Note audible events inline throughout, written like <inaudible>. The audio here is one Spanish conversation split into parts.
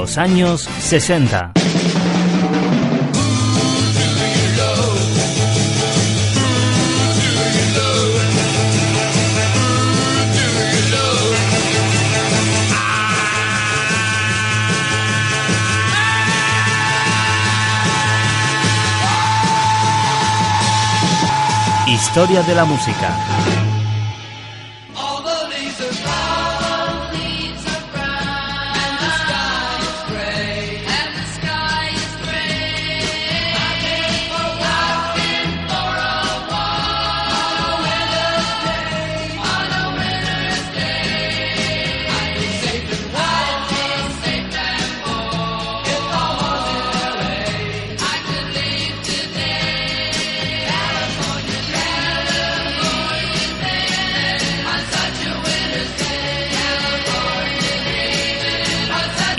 Los años 60. Historia de la música.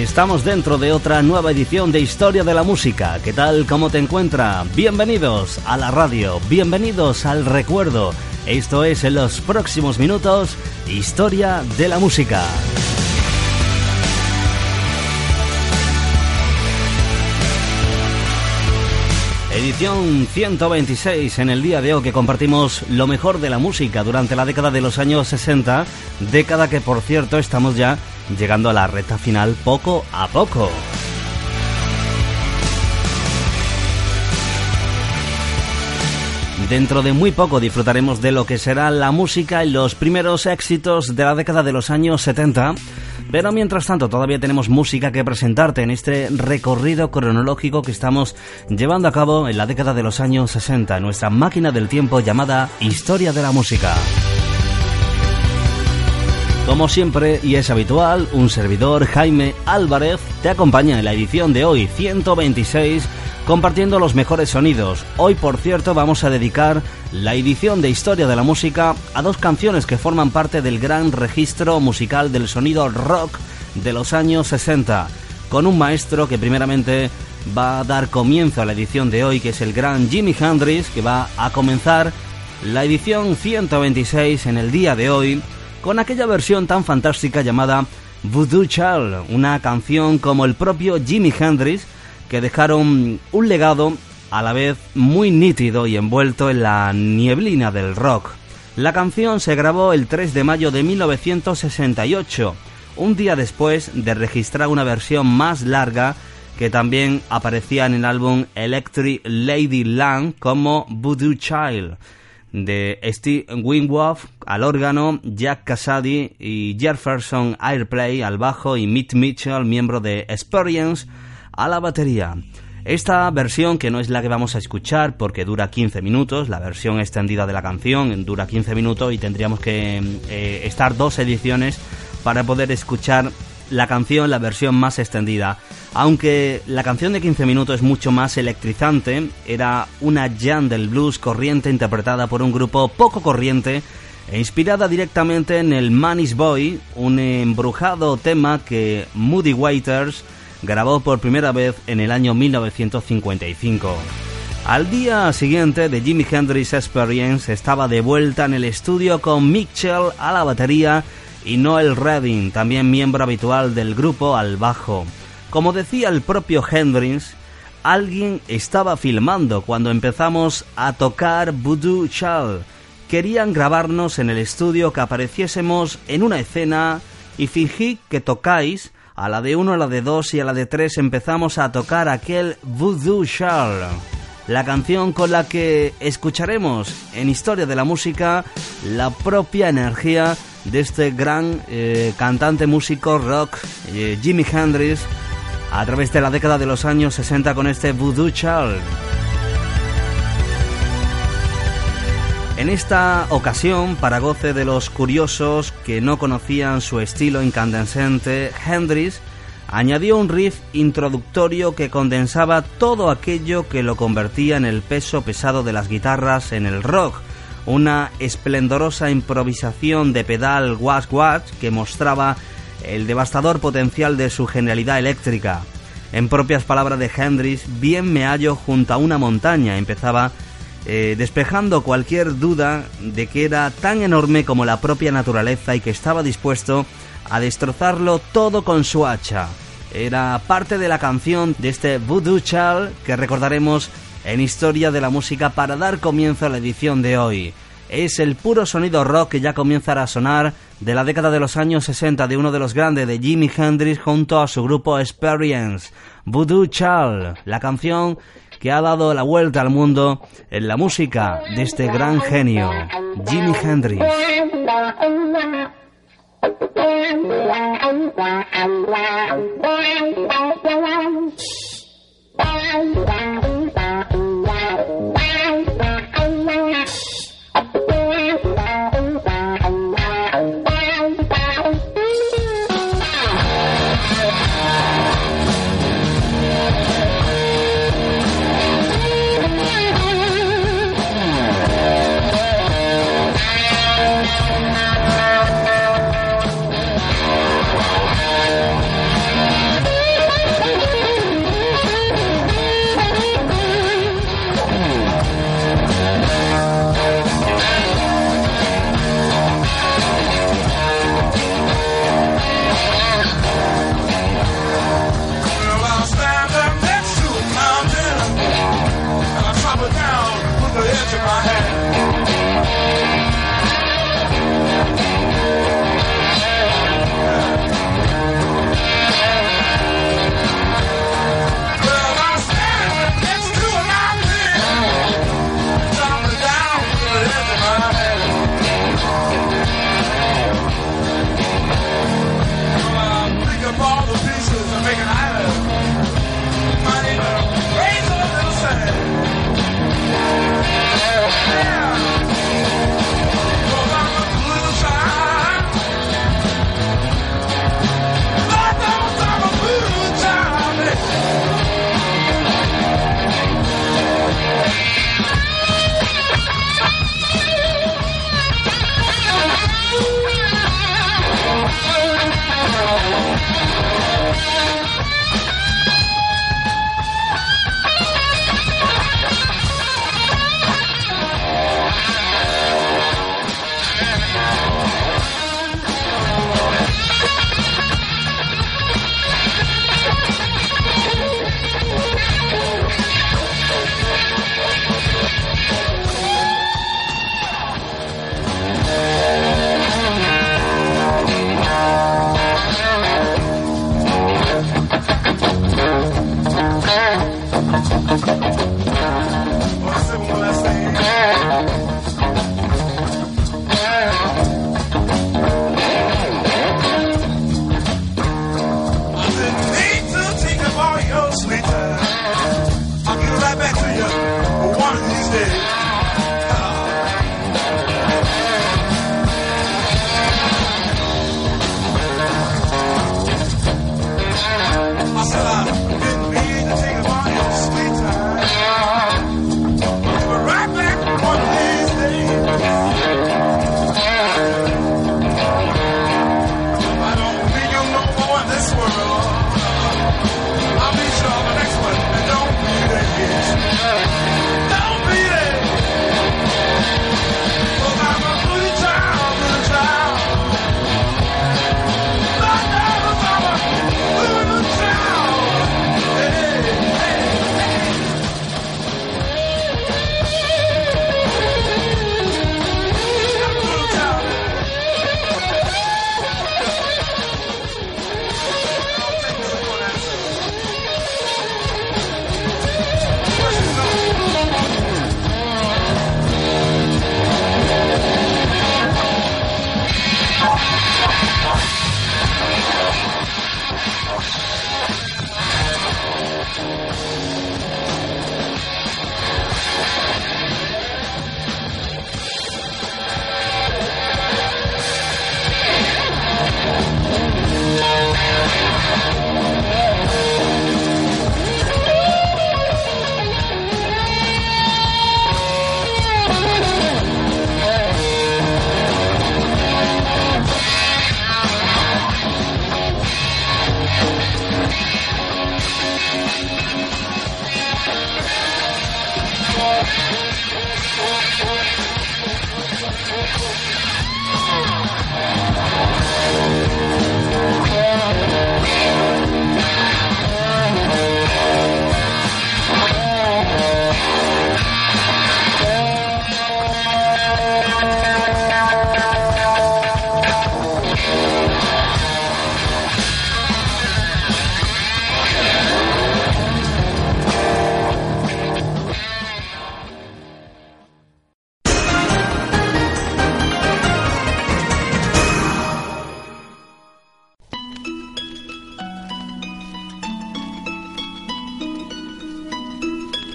Estamos dentro de otra nueva edición de Historia de la Música. ¿Qué tal? ¿Cómo te encuentra? Bienvenidos a la radio, bienvenidos al recuerdo. Esto es en los próximos minutos Historia de la Música. Edición 126 en el día de hoy que compartimos lo mejor de la música durante la década de los años 60, década que por cierto estamos ya llegando a la recta final poco a poco. Dentro de muy poco disfrutaremos de lo que será la música y los primeros éxitos de la década de los años 70, pero mientras tanto todavía tenemos música que presentarte en este recorrido cronológico que estamos llevando a cabo en la década de los años 60, nuestra máquina del tiempo llamada Historia de la Música. Como siempre y es habitual, un servidor Jaime Álvarez te acompaña en la edición de hoy 126 compartiendo los mejores sonidos. Hoy, por cierto, vamos a dedicar la edición de Historia de la Música a dos canciones que forman parte del gran registro musical del sonido rock de los años 60, con un maestro que primeramente va a dar comienzo a la edición de hoy, que es el gran Jimi Hendrix, que va a comenzar la edición 126 en el día de hoy con aquella versión tan fantástica llamada Voodoo Child, una canción como el propio Jimi Hendrix que dejaron un legado a la vez muy nítido y envuelto en la nieblina del rock. La canción se grabó el 3 de mayo de 1968, un día después de registrar una versión más larga que también aparecía en el álbum Electric Lady Land como Voodoo Child de Steve Winwood al órgano, Jack Casady y Jefferson Airplay al bajo y Mitch Mitchell, miembro de Experience, a la batería. Esta versión, que no es la que vamos a escuchar porque dura 15 minutos, la versión extendida de la canción dura 15 minutos y tendríamos que eh, estar dos ediciones para poder escuchar la canción, la versión más extendida. Aunque la canción de 15 minutos es mucho más electrizante, era una jam del blues corriente interpretada por un grupo poco corriente e inspirada directamente en el Manny's Boy, un embrujado tema que Moody Waiters grabó por primera vez en el año 1955. Al día siguiente de Jimi Hendrix Experience estaba de vuelta en el estudio con Mitchell a la batería y Noel Redding, también miembro habitual del grupo, al bajo. Como decía el propio Hendrix, alguien estaba filmando cuando empezamos a tocar Voodoo Child. Querían grabarnos en el estudio que apareciésemos en una escena y fingí que tocáis a la de uno, a la de dos y a la de tres empezamos a tocar aquel Voodoo Child, la canción con la que escucharemos en Historia de la Música la propia energía de este gran eh, cantante músico rock eh, Jimi Hendrix a través de la década de los años 60 con este Voodoo Child. En esta ocasión, para goce de los curiosos que no conocían su estilo incandescente, Hendrix añadió un riff introductorio que condensaba todo aquello que lo convertía en el peso pesado de las guitarras en el rock, una esplendorosa improvisación de pedal wash-wash que mostraba el devastador potencial de su genialidad eléctrica. En propias palabras de Hendrix, bien me hallo junto a una montaña, empezaba eh, despejando cualquier duda de que era tan enorme como la propia naturaleza y que estaba dispuesto a destrozarlo todo con su hacha. Era parte de la canción de este Voodoo Child que recordaremos en Historia de la Música para dar comienzo a la edición de hoy. Es el puro sonido rock que ya comienza a sonar de la década de los años 60 de uno de los grandes de Jimi Hendrix junto a su grupo Experience, Voodoo Child, la canción que ha dado la vuelta al mundo en la música de este gran genio, Jimi Hendrix. <laughs> Thank you.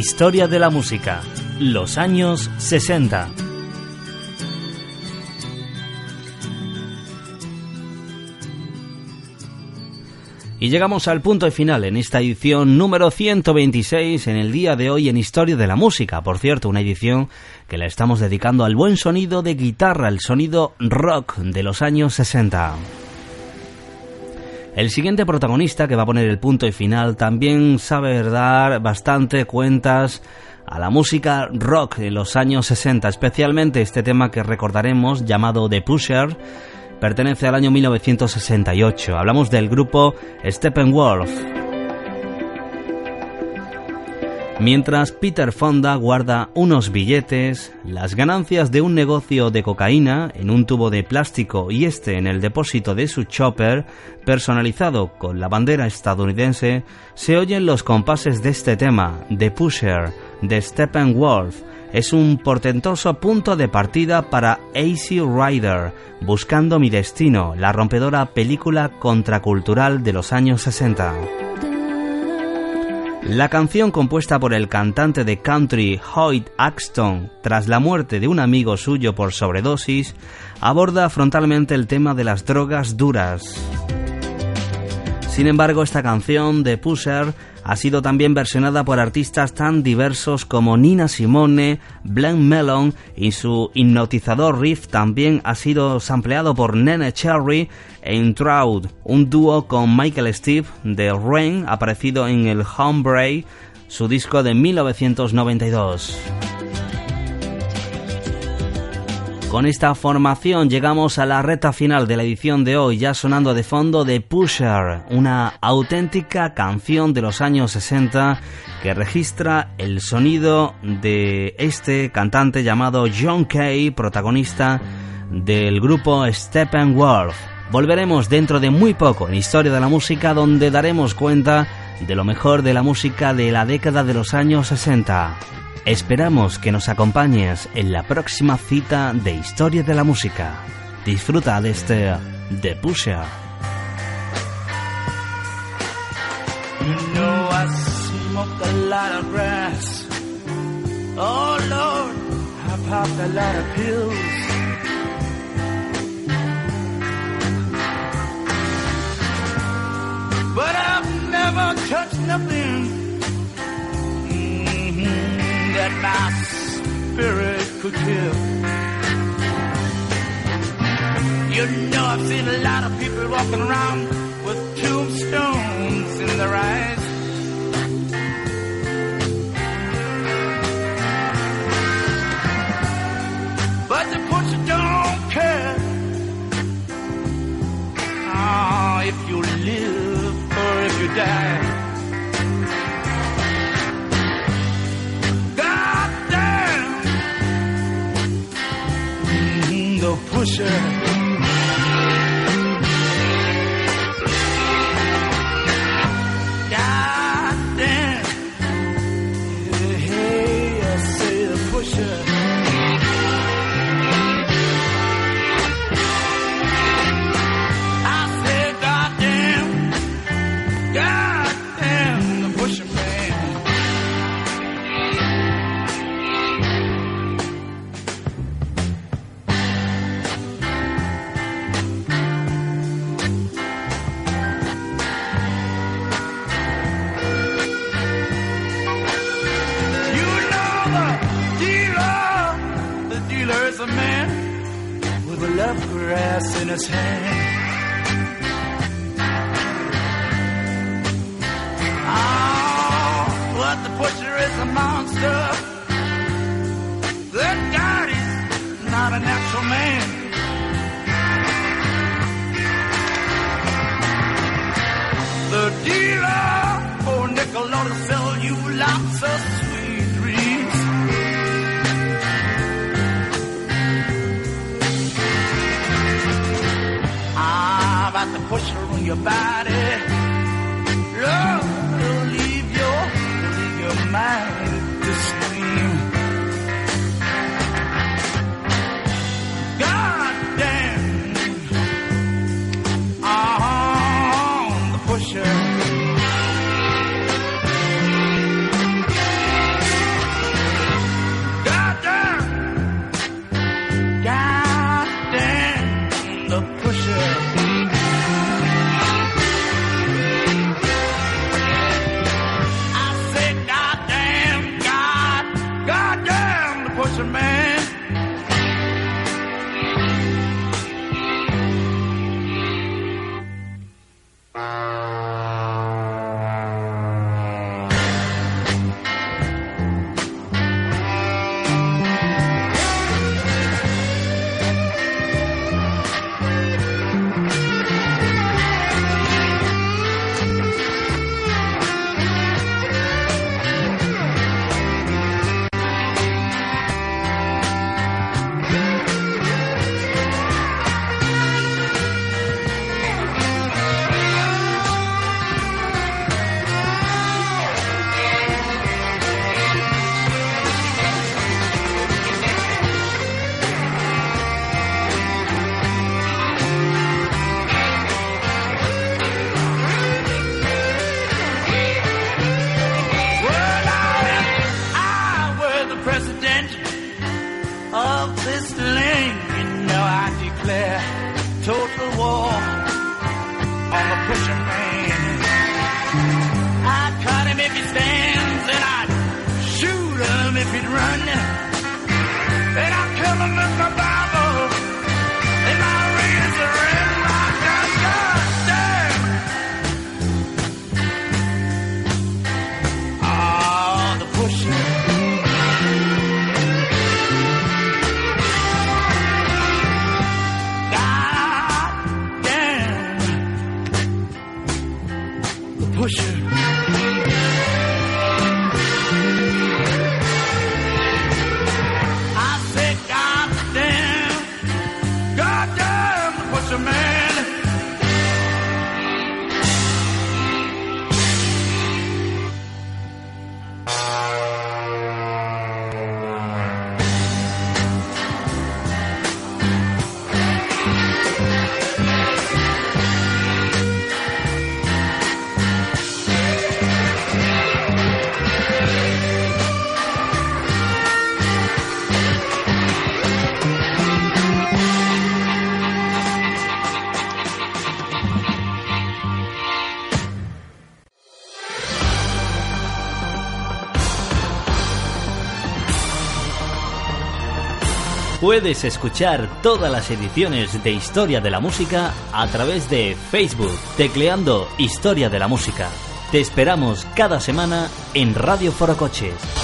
Historia de la música. Los años 60. Y llegamos al punto final en esta edición número 126 en el día de hoy en Historia de la Música. Por cierto, una edición que la estamos dedicando al buen sonido de guitarra, el sonido rock de los años 60. El siguiente protagonista que va a poner el punto y final también sabe dar bastante cuentas a la música rock en los años 60, especialmente este tema que recordaremos llamado The Pusher, pertenece al año 1968. Hablamos del grupo Steppenwolf. Mientras Peter Fonda guarda unos billetes, las ganancias de un negocio de cocaína en un tubo de plástico y este en el depósito de su chopper, personalizado con la bandera estadounidense, se oyen los compases de este tema, The Pusher, de Steppenwolf. Es un portentoso punto de partida para AC Rider, Buscando mi destino, la rompedora película contracultural de los años 60. La canción compuesta por el cantante de country Hoyt Axton tras la muerte de un amigo suyo por sobredosis aborda frontalmente el tema de las drogas duras. Sin embargo, esta canción de Pusher ha sido también versionada por artistas tan diversos como Nina Simone, Blank Melon y su hipnotizador riff también ha sido sampleado por Nene Cherry en Trout, un dúo con Michael Steve de Rain aparecido en el Hombre, su disco de 1992. Con esta formación llegamos a la reta final de la edición de hoy, ya sonando de fondo de Pusher, una auténtica canción de los años 60 que registra el sonido de este cantante llamado John Kay, protagonista del grupo Steppenwolf. Volveremos dentro de muy poco en Historia de la Música donde daremos cuenta de lo mejor de la música de la década de los años 60. Esperamos que nos acompañes en la próxima cita de Historia de la Música. Disfruta de este The Pusher. You know I smoke a lot of grass. Oh Lord, I pop a lot of pills. But I've never touched nothing that my spirit could kill. You know, I've seen a lot of people walking around with tombstones in their eyes. Pusher. his hand. pushing on your body. was a man. Puedes escuchar todas las ediciones de Historia de la Música a través de Facebook, tecleando Historia de la Música. Te esperamos cada semana en Radio Forocoches.